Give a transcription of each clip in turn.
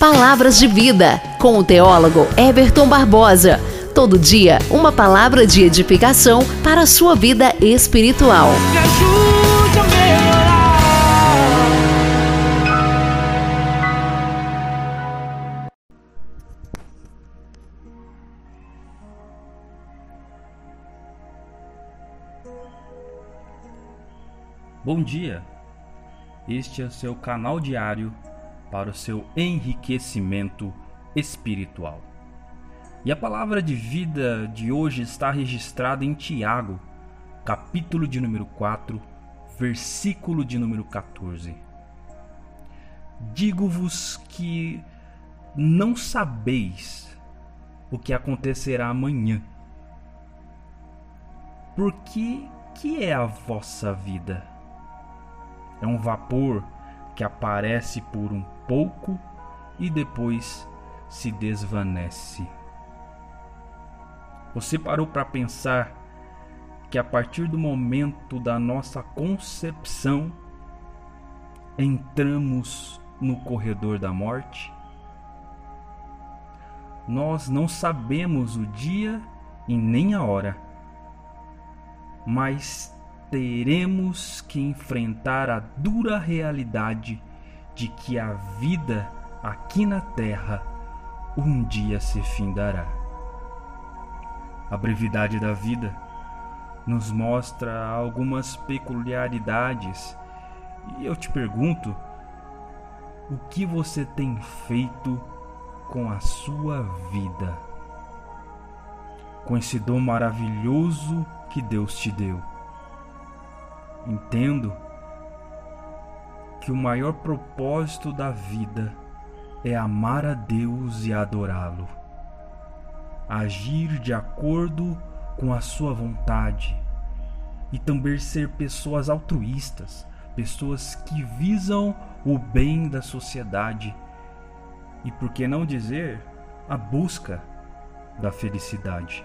Palavras de Vida, com o teólogo Everton Barbosa. Todo dia, uma palavra de edificação para a sua vida espiritual. Me ajude a melhorar. Bom dia! Este é o seu canal diário para o seu enriquecimento espiritual. E a palavra de vida de hoje está registrada em Tiago, capítulo de número 4, versículo de número 14. Digo-vos que não sabeis o que acontecerá amanhã. Porque que é a vossa vida? É um vapor que aparece por um pouco e depois se desvanece. Você parou para pensar que a partir do momento da nossa concepção entramos no corredor da morte? Nós não sabemos o dia e nem a hora, mas teremos que enfrentar a dura realidade de que a vida aqui na Terra um dia se findará. A brevidade da vida nos mostra algumas peculiaridades e eu te pergunto: o que você tem feito com a sua vida? Com esse dom maravilhoso que Deus te deu? Entendo que o maior propósito da vida é amar a Deus e adorá-lo, agir de acordo com a sua vontade e também ser pessoas altruístas, pessoas que visam o bem da sociedade e, por que não dizer, a busca da felicidade.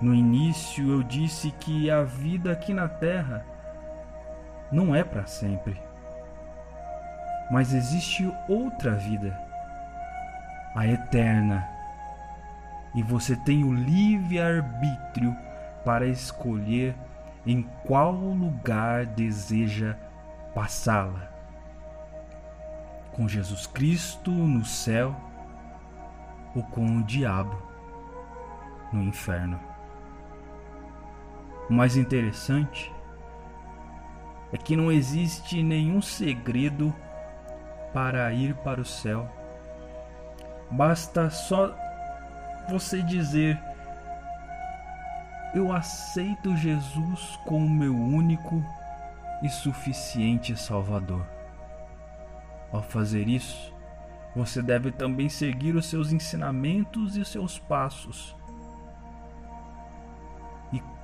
No início eu disse que a vida aqui na Terra não é para sempre. Mas existe outra vida, a eterna. E você tem o livre-arbítrio para escolher em qual lugar deseja passá-la. Com Jesus Cristo no céu ou com o diabo no inferno. O mais interessante é que não existe nenhum segredo para ir para o céu. Basta só você dizer: Eu aceito Jesus como meu único e suficiente Salvador. Ao fazer isso, você deve também seguir os seus ensinamentos e os seus passos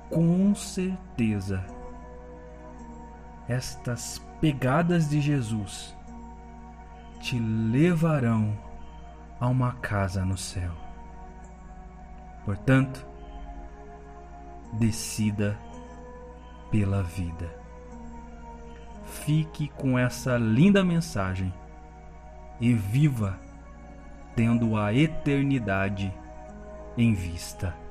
com certeza estas pegadas de Jesus te levarão a uma casa no céu. Portanto, decida pela vida. Fique com essa linda mensagem e viva tendo a eternidade em vista.